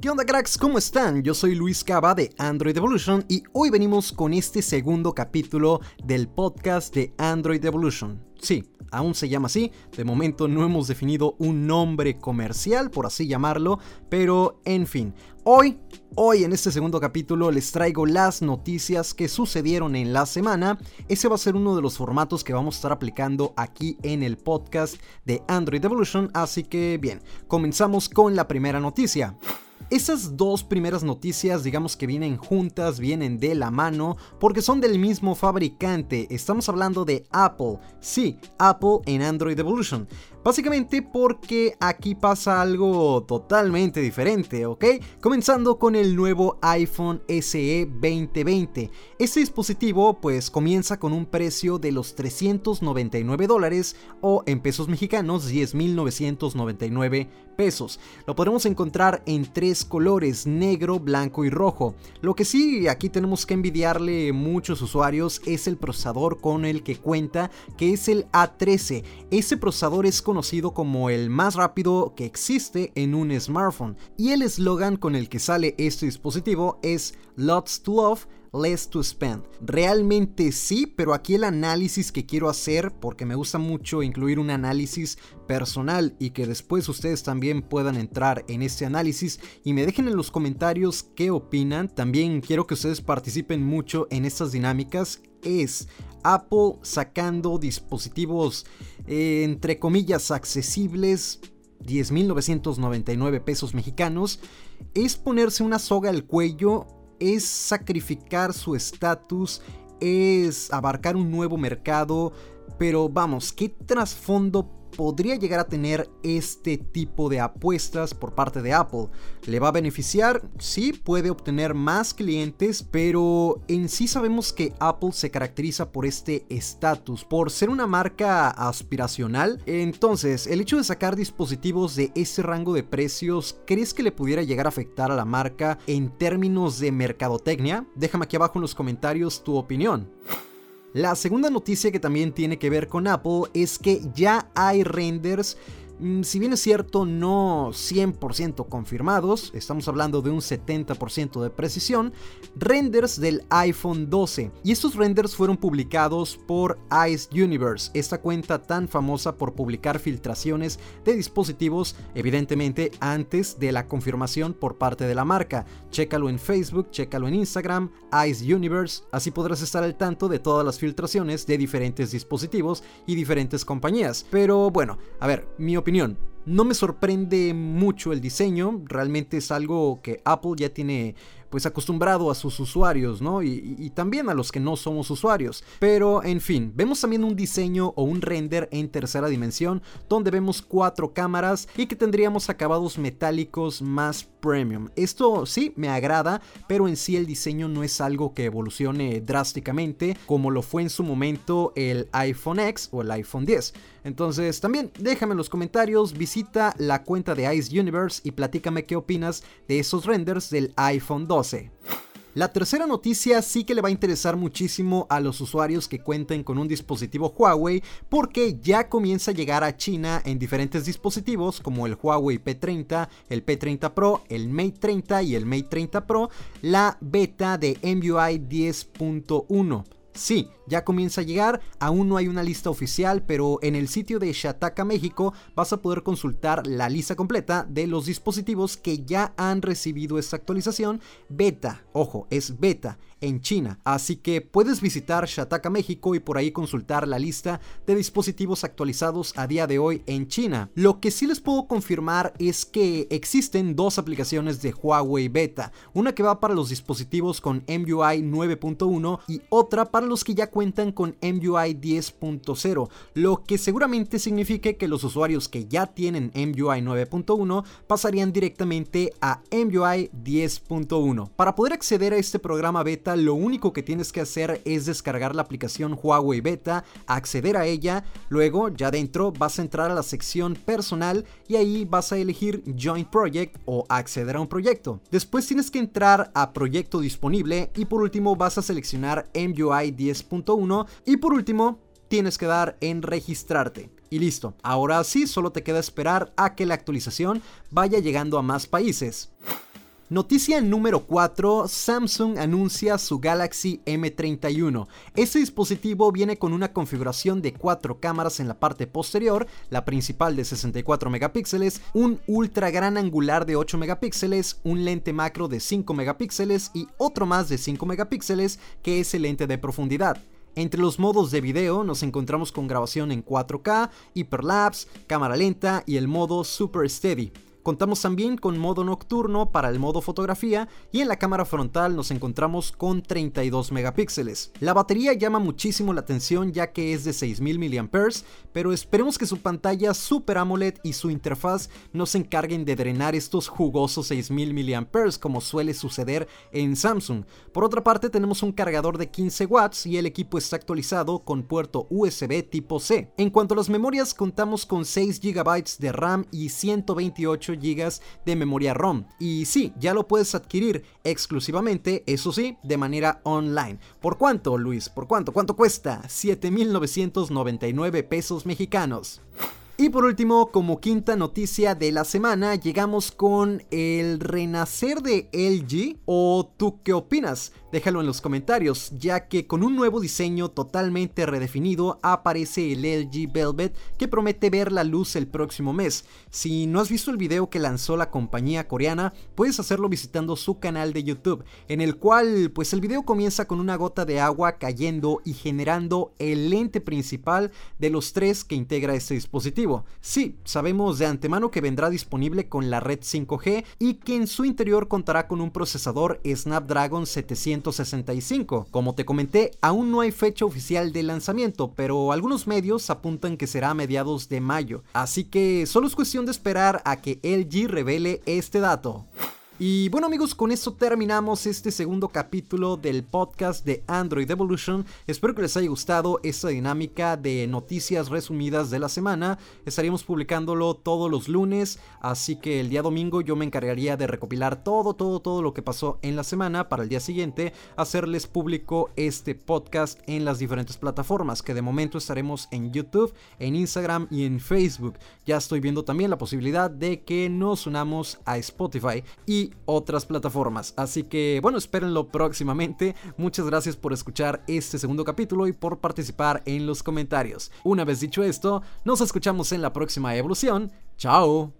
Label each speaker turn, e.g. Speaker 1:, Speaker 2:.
Speaker 1: ¿Qué onda cracks? ¿Cómo están? Yo soy Luis Cava de Android Evolution y hoy venimos con este segundo capítulo del podcast de Android Evolution. Sí, aún se llama así, de momento no hemos definido un nombre comercial, por así llamarlo, pero en fin, hoy, hoy en este segundo capítulo les traigo las noticias que sucedieron en la semana, ese va a ser uno de los formatos que vamos a estar aplicando aquí en el podcast de Android Evolution, así que bien, comenzamos con la primera noticia. Esas dos primeras noticias digamos que vienen juntas, vienen de la mano, porque son del mismo fabricante. Estamos hablando de Apple. Sí, Apple en Android Evolution. Básicamente porque aquí pasa algo totalmente diferente, ¿ok? Comenzando con el nuevo iPhone SE 2020. Este dispositivo pues comienza con un precio de los 399 dólares o en pesos mexicanos 10.999 pesos. Lo podemos encontrar en tres colores, negro, blanco y rojo. Lo que sí aquí tenemos que envidiarle muchos usuarios es el procesador con el que cuenta, que es el A13. Ese procesador es conocido como el más rápido que existe en un smartphone y el eslogan con el que sale este dispositivo es Lots to Love less to spend. Realmente sí, pero aquí el análisis que quiero hacer, porque me gusta mucho incluir un análisis personal y que después ustedes también puedan entrar en este análisis y me dejen en los comentarios qué opinan. También quiero que ustedes participen mucho en estas dinámicas. Es Apple sacando dispositivos eh, entre comillas accesibles 10.999 pesos mexicanos. Es ponerse una soga al cuello es sacrificar su estatus, es abarcar un nuevo mercado, pero vamos, ¿qué trasfondo podría llegar a tener este tipo de apuestas por parte de Apple. ¿Le va a beneficiar? Sí, puede obtener más clientes, pero en sí sabemos que Apple se caracteriza por este estatus, por ser una marca aspiracional. Entonces, el hecho de sacar dispositivos de ese rango de precios, ¿crees que le pudiera llegar a afectar a la marca en términos de mercadotecnia? Déjame aquí abajo en los comentarios tu opinión. La segunda noticia que también tiene que ver con Apple es que ya hay renders si bien es cierto, no 100% confirmados, estamos hablando de un 70% de precisión, renders del iPhone 12. Y estos renders fueron publicados por Ice Universe, esta cuenta tan famosa por publicar filtraciones de dispositivos, evidentemente antes de la confirmación por parte de la marca. Chécalo en Facebook, chécalo en Instagram, Ice Universe, así podrás estar al tanto de todas las filtraciones de diferentes dispositivos y diferentes compañías. Pero bueno, a ver, mi opinión no me sorprende mucho el diseño, realmente es algo que Apple ya tiene pues acostumbrado a sus usuarios, ¿no? Y, también a los que no somos usuarios. Pero en fin, vemos también un diseño o un render en tercera dimensión donde vemos cuatro cámaras y que tendríamos acabados metálicos más premium. Esto sí me agrada, pero en sí el diseño no es algo que evolucione drásticamente como lo fue en su momento el iPhone X o el iPhone 10. Entonces también déjame en los comentarios, visita la cuenta de Ice Universe y platícame qué opinas de esos renders del iPhone 2 la tercera noticia sí que le va a interesar muchísimo a los usuarios que cuenten con un dispositivo Huawei porque ya comienza a llegar a China en diferentes dispositivos como el Huawei P30, el P30 Pro, el Mate 30 y el Mate 30 Pro la beta de MUI 10.1. Sí, ya comienza a llegar, aún no hay una lista oficial, pero en el sitio de Shataka México vas a poder consultar la lista completa de los dispositivos que ya han recibido esta actualización beta. Ojo, es beta en China. Así que puedes visitar Shataka México y por ahí consultar la lista de dispositivos actualizados a día de hoy en China. Lo que sí les puedo confirmar es que existen dos aplicaciones de Huawei Beta. Una que va para los dispositivos con MUI 9.1 y otra para los que ya cuentan cuentan con MUI 10.0, lo que seguramente signifique que los usuarios que ya tienen MUI 9.1 pasarían directamente a MUI 10.1. Para poder acceder a este programa beta, lo único que tienes que hacer es descargar la aplicación Huawei Beta, acceder a ella, luego ya dentro vas a entrar a la sección personal y ahí vas a elegir Join Project o acceder a un proyecto. Después tienes que entrar a proyecto disponible y por último vas a seleccionar MUI 10.1 y por último, tienes que dar en registrarte. Y listo, ahora sí, solo te queda esperar a que la actualización vaya llegando a más países. Noticia número 4, Samsung anuncia su Galaxy M31. Este dispositivo viene con una configuración de 4 cámaras en la parte posterior, la principal de 64 megapíxeles, un ultra gran angular de 8 megapíxeles, un lente macro de 5 megapíxeles y otro más de 5 megapíxeles que es el lente de profundidad. Entre los modos de video nos encontramos con grabación en 4K, Hyperlapse, cámara lenta y el modo Super Steady. Contamos también con modo nocturno para el modo fotografía y en la cámara frontal nos encontramos con 32 megapíxeles. La batería llama muchísimo la atención ya que es de 6000 mAh, pero esperemos que su pantalla Super AMOLED y su interfaz no se encarguen de drenar estos jugosos 6000 mAh como suele suceder en Samsung. Por otra parte tenemos un cargador de 15 watts y el equipo está actualizado con puerto USB tipo C. En cuanto a las memorias contamos con 6 GB de RAM y 128 GB de memoria ROM. Y sí, ya lo puedes adquirir exclusivamente, eso sí, de manera online. ¿Por cuánto, Luis? ¿Por cuánto? ¿Cuánto cuesta? 7.999 pesos mexicanos. Y por último, como quinta noticia de la semana, llegamos con el renacer de LG. ¿O tú qué opinas? Déjalo en los comentarios, ya que con un nuevo diseño totalmente redefinido aparece el LG Velvet que promete ver la luz el próximo mes. Si no has visto el video que lanzó la compañía coreana, puedes hacerlo visitando su canal de YouTube, en el cual pues el video comienza con una gota de agua cayendo y generando el lente principal de los tres que integra este dispositivo. Sí, sabemos de antemano que vendrá disponible con la red 5G y que en su interior contará con un procesador Snapdragon 700 como te comenté, aún no hay fecha oficial de lanzamiento, pero algunos medios apuntan que será a mediados de mayo, así que solo es cuestión de esperar a que LG revele este dato. Y bueno amigos, con esto terminamos este segundo capítulo del podcast de Android Evolution. Espero que les haya gustado esta dinámica de noticias resumidas de la semana. Estaríamos publicándolo todos los lunes, así que el día domingo yo me encargaría de recopilar todo, todo, todo lo que pasó en la semana para el día siguiente hacerles público este podcast en las diferentes plataformas que de momento estaremos en YouTube, en Instagram y en Facebook. Ya estoy viendo también la posibilidad de que nos unamos a Spotify otras plataformas. Así que bueno, espérenlo próximamente. Muchas gracias por escuchar este segundo capítulo y por participar en los comentarios. Una vez dicho esto, nos escuchamos en la próxima evolución. ¡Chao!